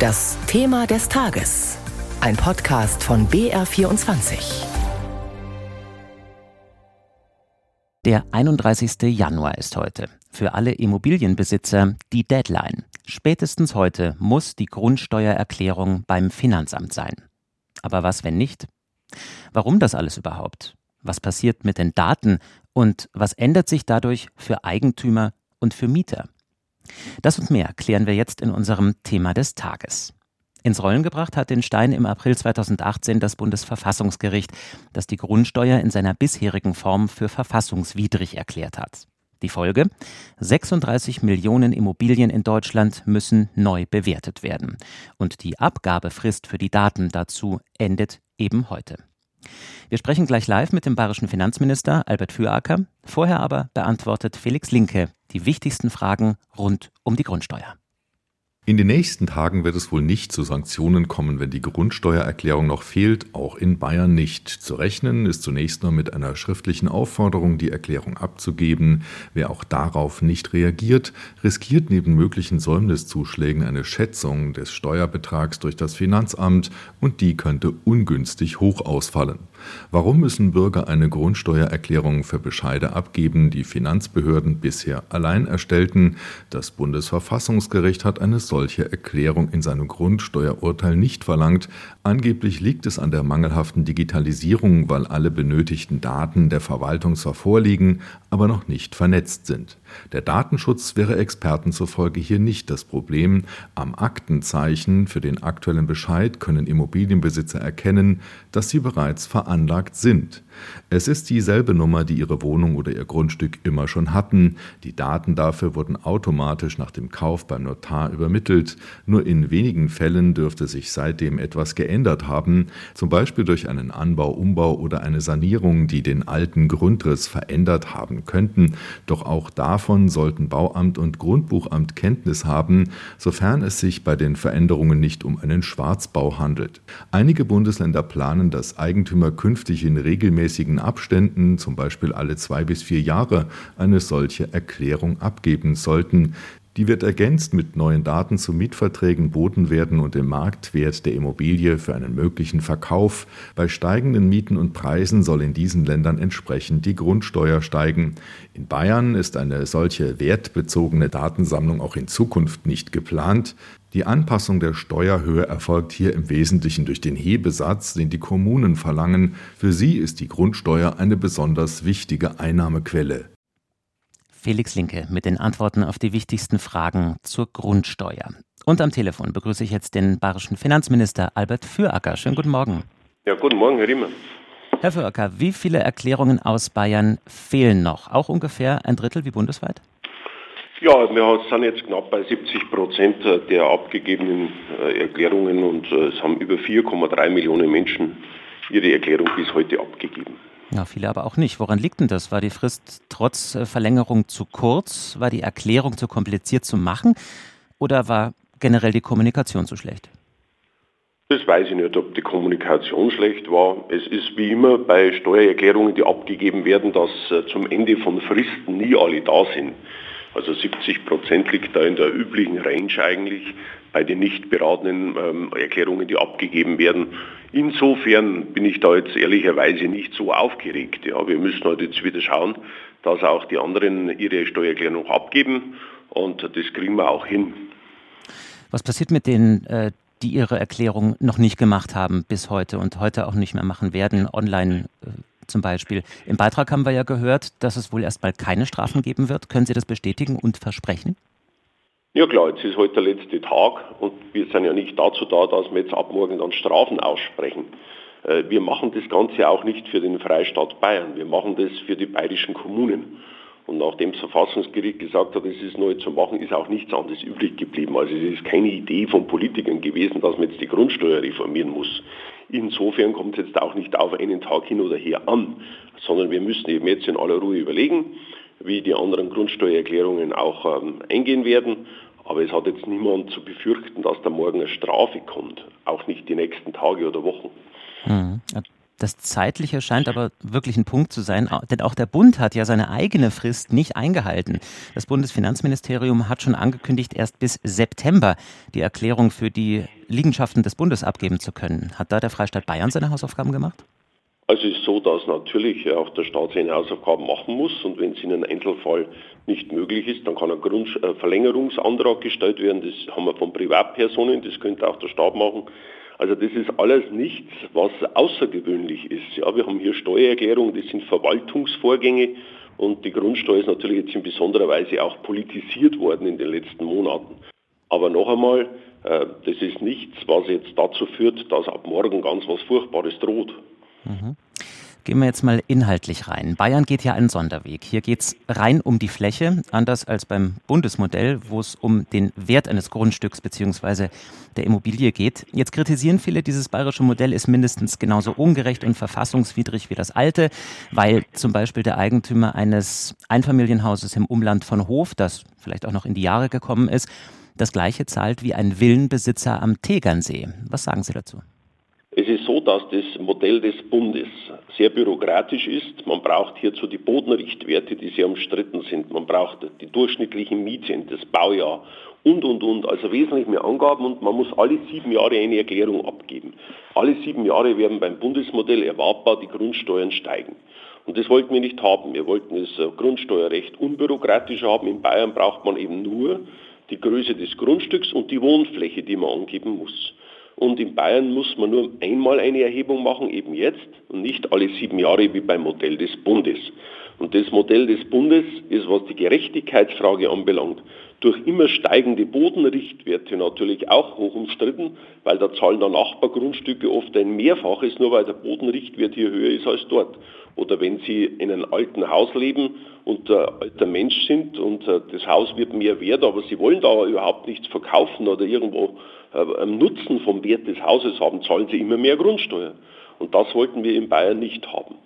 Das Thema des Tages. Ein Podcast von BR24. Der 31. Januar ist heute. Für alle Immobilienbesitzer die Deadline. Spätestens heute muss die Grundsteuererklärung beim Finanzamt sein. Aber was, wenn nicht? Warum das alles überhaupt? Was passiert mit den Daten? Und was ändert sich dadurch für Eigentümer und für Mieter? Das und mehr klären wir jetzt in unserem Thema des Tages. Ins Rollen gebracht hat den Stein im April 2018 das Bundesverfassungsgericht, das die Grundsteuer in seiner bisherigen Form für verfassungswidrig erklärt hat. Die Folge? 36 Millionen Immobilien in Deutschland müssen neu bewertet werden. Und die Abgabefrist für die Daten dazu endet eben heute. Wir sprechen gleich live mit dem bayerischen Finanzminister Albert Füracker. Vorher aber beantwortet Felix Linke die wichtigsten Fragen rund um die Grundsteuer. In den nächsten Tagen wird es wohl nicht zu Sanktionen kommen, wenn die Grundsteuererklärung noch fehlt, auch in Bayern nicht. Zu rechnen ist zunächst nur mit einer schriftlichen Aufforderung, die Erklärung abzugeben. Wer auch darauf nicht reagiert, riskiert neben möglichen Säumniszuschlägen eine Schätzung des Steuerbetrags durch das Finanzamt und die könnte ungünstig hoch ausfallen. Warum müssen Bürger eine Grundsteuererklärung für Bescheide abgeben, die Finanzbehörden bisher allein erstellten? Das Bundesverfassungsgericht hat eine solche Erklärung in seinem Grundsteuerurteil nicht verlangt. Angeblich liegt es an der mangelhaften Digitalisierung, weil alle benötigten Daten der Verwaltung zwar vorliegen, aber noch nicht vernetzt sind. Der Datenschutz wäre Experten zufolge hier nicht das Problem. Am Aktenzeichen für den aktuellen Bescheid können Immobilienbesitzer erkennen, dass sie bereits veranlagt veranlagt sind. Es ist dieselbe Nummer, die Ihre Wohnung oder Ihr Grundstück immer schon hatten. Die Daten dafür wurden automatisch nach dem Kauf beim Notar übermittelt. Nur in wenigen Fällen dürfte sich seitdem etwas geändert haben, zum Beispiel durch einen Anbau, Umbau oder eine Sanierung, die den alten Grundriss verändert haben könnten. Doch auch davon sollten Bauamt und Grundbuchamt Kenntnis haben, sofern es sich bei den Veränderungen nicht um einen Schwarzbau handelt. Einige Bundesländer planen, dass Eigentümer künftig in regelmäßigen regelmäßigen Abständen, zum Beispiel alle zwei bis vier Jahre, eine solche Erklärung abgeben sollten. Die wird ergänzt mit neuen Daten zu Mietverträgen, Bodenwerten und dem Marktwert der Immobilie für einen möglichen Verkauf. Bei steigenden Mieten und Preisen soll in diesen Ländern entsprechend die Grundsteuer steigen. In Bayern ist eine solche wertbezogene Datensammlung auch in Zukunft nicht geplant. Die Anpassung der Steuerhöhe erfolgt hier im Wesentlichen durch den Hebesatz, den die Kommunen verlangen. Für sie ist die Grundsteuer eine besonders wichtige Einnahmequelle. Felix Linke mit den Antworten auf die wichtigsten Fragen zur Grundsteuer. Und am Telefon begrüße ich jetzt den bayerischen Finanzminister Albert Füracker. Schönen guten Morgen. Ja, guten Morgen, Herr Riemer. Herr Füracker, wie viele Erklärungen aus Bayern fehlen noch? Auch ungefähr ein Drittel wie bundesweit? Ja, wir sind jetzt knapp bei 70 Prozent der abgegebenen äh, Erklärungen und äh, es haben über 4,3 Millionen Menschen ihre Erklärung bis heute abgegeben. Ja, viele aber auch nicht. Woran liegt denn das? War die Frist trotz äh, Verlängerung zu kurz? War die Erklärung zu kompliziert zu machen? Oder war generell die Kommunikation zu schlecht? Das weiß ich nicht, ob die Kommunikation schlecht war. Es ist wie immer bei Steuererklärungen, die abgegeben werden, dass zum Ende von Fristen nie alle da sind. Also 70 Prozent liegt da in der üblichen Range eigentlich bei den nicht beratenen ähm, Erklärungen, die abgegeben werden. Insofern bin ich da jetzt ehrlicherweise nicht so aufgeregt. Ja, wir müssen halt jetzt wieder schauen, dass auch die anderen ihre Steuererklärung abgeben und das kriegen wir auch hin. Was passiert mit denen, äh, die ihre Erklärung noch nicht gemacht haben bis heute und heute auch nicht mehr machen werden, online äh, zum Beispiel. Im Beitrag haben wir ja gehört, dass es wohl erstmal keine Strafen geben wird. Können Sie das bestätigen und versprechen? Ja klar, jetzt ist heute der letzte Tag und wir sind ja nicht dazu da, dass wir jetzt ab morgen dann Strafen aussprechen. Äh, wir machen das Ganze auch nicht für den Freistaat Bayern, wir machen das für die bayerischen Kommunen. Und nachdem das Verfassungsgericht gesagt hat, es ist neu zu machen, ist auch nichts anderes übrig geblieben. Also es ist keine Idee von Politikern gewesen, dass man jetzt die Grundsteuer reformieren muss. Insofern kommt es jetzt auch nicht auf einen Tag hin oder her an, sondern wir müssen eben jetzt in aller Ruhe überlegen, wie die anderen Grundsteuererklärungen auch ähm, eingehen werden. Aber es hat jetzt niemand zu befürchten, dass da morgen eine Strafe kommt, auch nicht die nächsten Tage oder Wochen. Mhm. Das Zeitliche scheint aber wirklich ein Punkt zu sein, denn auch der Bund hat ja seine eigene Frist nicht eingehalten. Das Bundesfinanzministerium hat schon angekündigt, erst bis September die Erklärung für die Liegenschaften des Bundes abgeben zu können. Hat da der Freistaat Bayern seine Hausaufgaben gemacht? Also es ist so, dass natürlich auch der Staat seine Hausaufgaben machen muss und wenn es in einem Einzelfall nicht möglich ist, dann kann ein Grund äh, gestellt werden. Das haben wir von Privatpersonen, das könnte auch der Staat machen. Also das ist alles nichts, was außergewöhnlich ist. Ja, wir haben hier Steuererklärungen, das sind Verwaltungsvorgänge und die Grundsteuer ist natürlich jetzt in besonderer Weise auch politisiert worden in den letzten Monaten. Aber noch einmal, äh, das ist nichts, was jetzt dazu führt, dass ab morgen ganz was Furchtbares droht. Mhm. Gehen wir jetzt mal inhaltlich rein. Bayern geht ja einen Sonderweg. Hier geht es rein um die Fläche, anders als beim Bundesmodell, wo es um den Wert eines Grundstücks bzw. der Immobilie geht. Jetzt kritisieren viele, dieses bayerische Modell ist mindestens genauso ungerecht und verfassungswidrig wie das alte, weil zum Beispiel der Eigentümer eines Einfamilienhauses im Umland von Hof, das vielleicht auch noch in die Jahre gekommen ist, das gleiche zahlt wie ein Villenbesitzer am Tegernsee. Was sagen Sie dazu? Dass das Modell des Bundes sehr bürokratisch ist. Man braucht hierzu die Bodenrichtwerte, die sehr umstritten sind. Man braucht die durchschnittlichen Mieten, das Baujahr und, und, und. Also wesentlich mehr Angaben und man muss alle sieben Jahre eine Erklärung abgeben. Alle sieben Jahre werden beim Bundesmodell erwartbar die Grundsteuern steigen. Und das wollten wir nicht haben. Wir wollten das äh, Grundsteuerrecht unbürokratisch haben. In Bayern braucht man eben nur die Größe des Grundstücks und die Wohnfläche, die man angeben muss. Und in Bayern muss man nur einmal eine Erhebung machen, eben jetzt, und nicht alle sieben Jahre wie beim Modell des Bundes. Und das Modell des Bundes ist, was die Gerechtigkeitsfrage anbelangt, durch immer steigende Bodenrichtwerte natürlich auch hoch umstritten, weil da zahlen dann Nachbargrundstücke oft ein Mehrfaches, nur weil der Bodenrichtwert hier höher ist als dort. Oder wenn Sie in einem alten Haus leben und äh, alter Mensch sind und äh, das Haus wird mehr wert, aber Sie wollen da überhaupt nichts verkaufen oder irgendwo äh, Nutzen vom Wert des Hauses haben, zahlen sie immer mehr Grundsteuer. Und das wollten wir in Bayern nicht haben.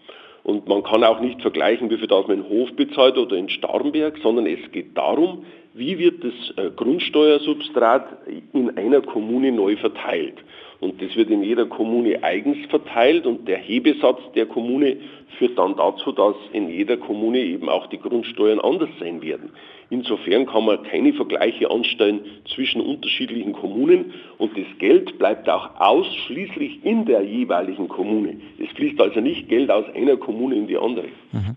Und man kann auch nicht vergleichen, wie viel das man in Hof bezahlt oder in Starnberg, sondern es geht darum, wie wird das äh, Grundsteuersubstrat in einer Kommune neu verteilt. Und das wird in jeder Kommune eigens verteilt und der Hebesatz der Kommune führt dann dazu, dass in jeder Kommune eben auch die Grundsteuern anders sein werden. Insofern kann man keine Vergleiche anstellen zwischen unterschiedlichen Kommunen und das Geld bleibt auch ausschließlich in der jeweiligen Kommune. Es fließt also nicht Geld aus einer Kommune in die andere. Mhm.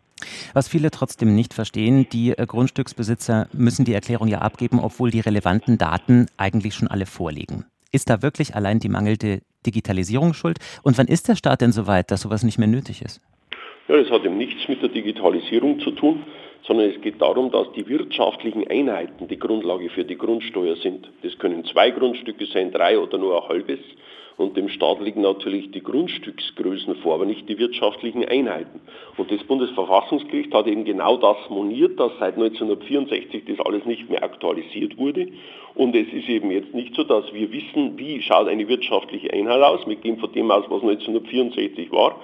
Was viele trotzdem nicht verstehen, die äh, Grundstücksbesitzer müssen die Erklärung ja abgeben, obwohl die relevanten Daten eigentlich schon alle vorliegen. Ist da wirklich allein die mangelnde Digitalisierung schuld? Und wann ist der Staat denn so weit, dass sowas nicht mehr nötig ist? Ja, das hat eben nichts mit der Digitalisierung zu tun, sondern es geht darum, dass die wirtschaftlichen Einheiten die Grundlage für die Grundsteuer sind. Das können zwei Grundstücke sein, drei oder nur ein halbes. Und dem Staat liegen natürlich die Grundstücksgrößen vor, aber nicht die wirtschaftlichen Einheiten. Und das Bundesverfassungsgericht hat eben genau das moniert, dass seit 1964 das alles nicht mehr aktualisiert wurde. Und es ist eben jetzt nicht so, dass wir wissen, wie schaut eine wirtschaftliche Einheit aus. Wir gehen von dem aus, was 1964 war.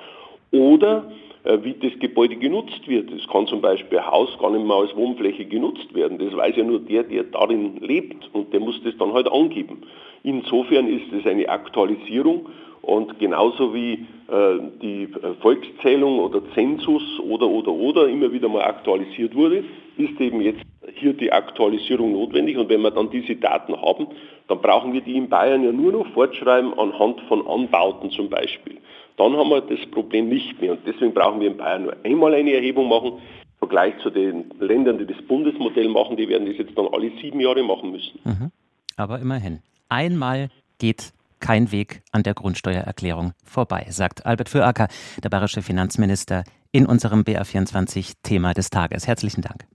Oder äh, wie das Gebäude genutzt wird. Es kann zum Beispiel ein Haus gar nicht mehr als Wohnfläche genutzt werden. Das weiß ja nur der, der darin lebt und der muss das dann halt angeben. Insofern ist es eine Aktualisierung und genauso wie äh, die äh, Volkszählung oder Zensus oder oder oder immer wieder mal aktualisiert wurde, ist eben jetzt hier die Aktualisierung notwendig. Und wenn wir dann diese Daten haben, dann brauchen wir die in Bayern ja nur noch fortschreiben anhand von Anbauten zum Beispiel dann haben wir das Problem nicht mehr. Und deswegen brauchen wir in Bayern nur einmal eine Erhebung machen. Im Vergleich zu den Ländern, die das Bundesmodell machen, die werden das jetzt dann alle sieben Jahre machen müssen. Mhm. Aber immerhin, einmal geht kein Weg an der Grundsteuererklärung vorbei, sagt Albert Füracker, der bayerische Finanzminister, in unserem BR24 Thema des Tages. Herzlichen Dank.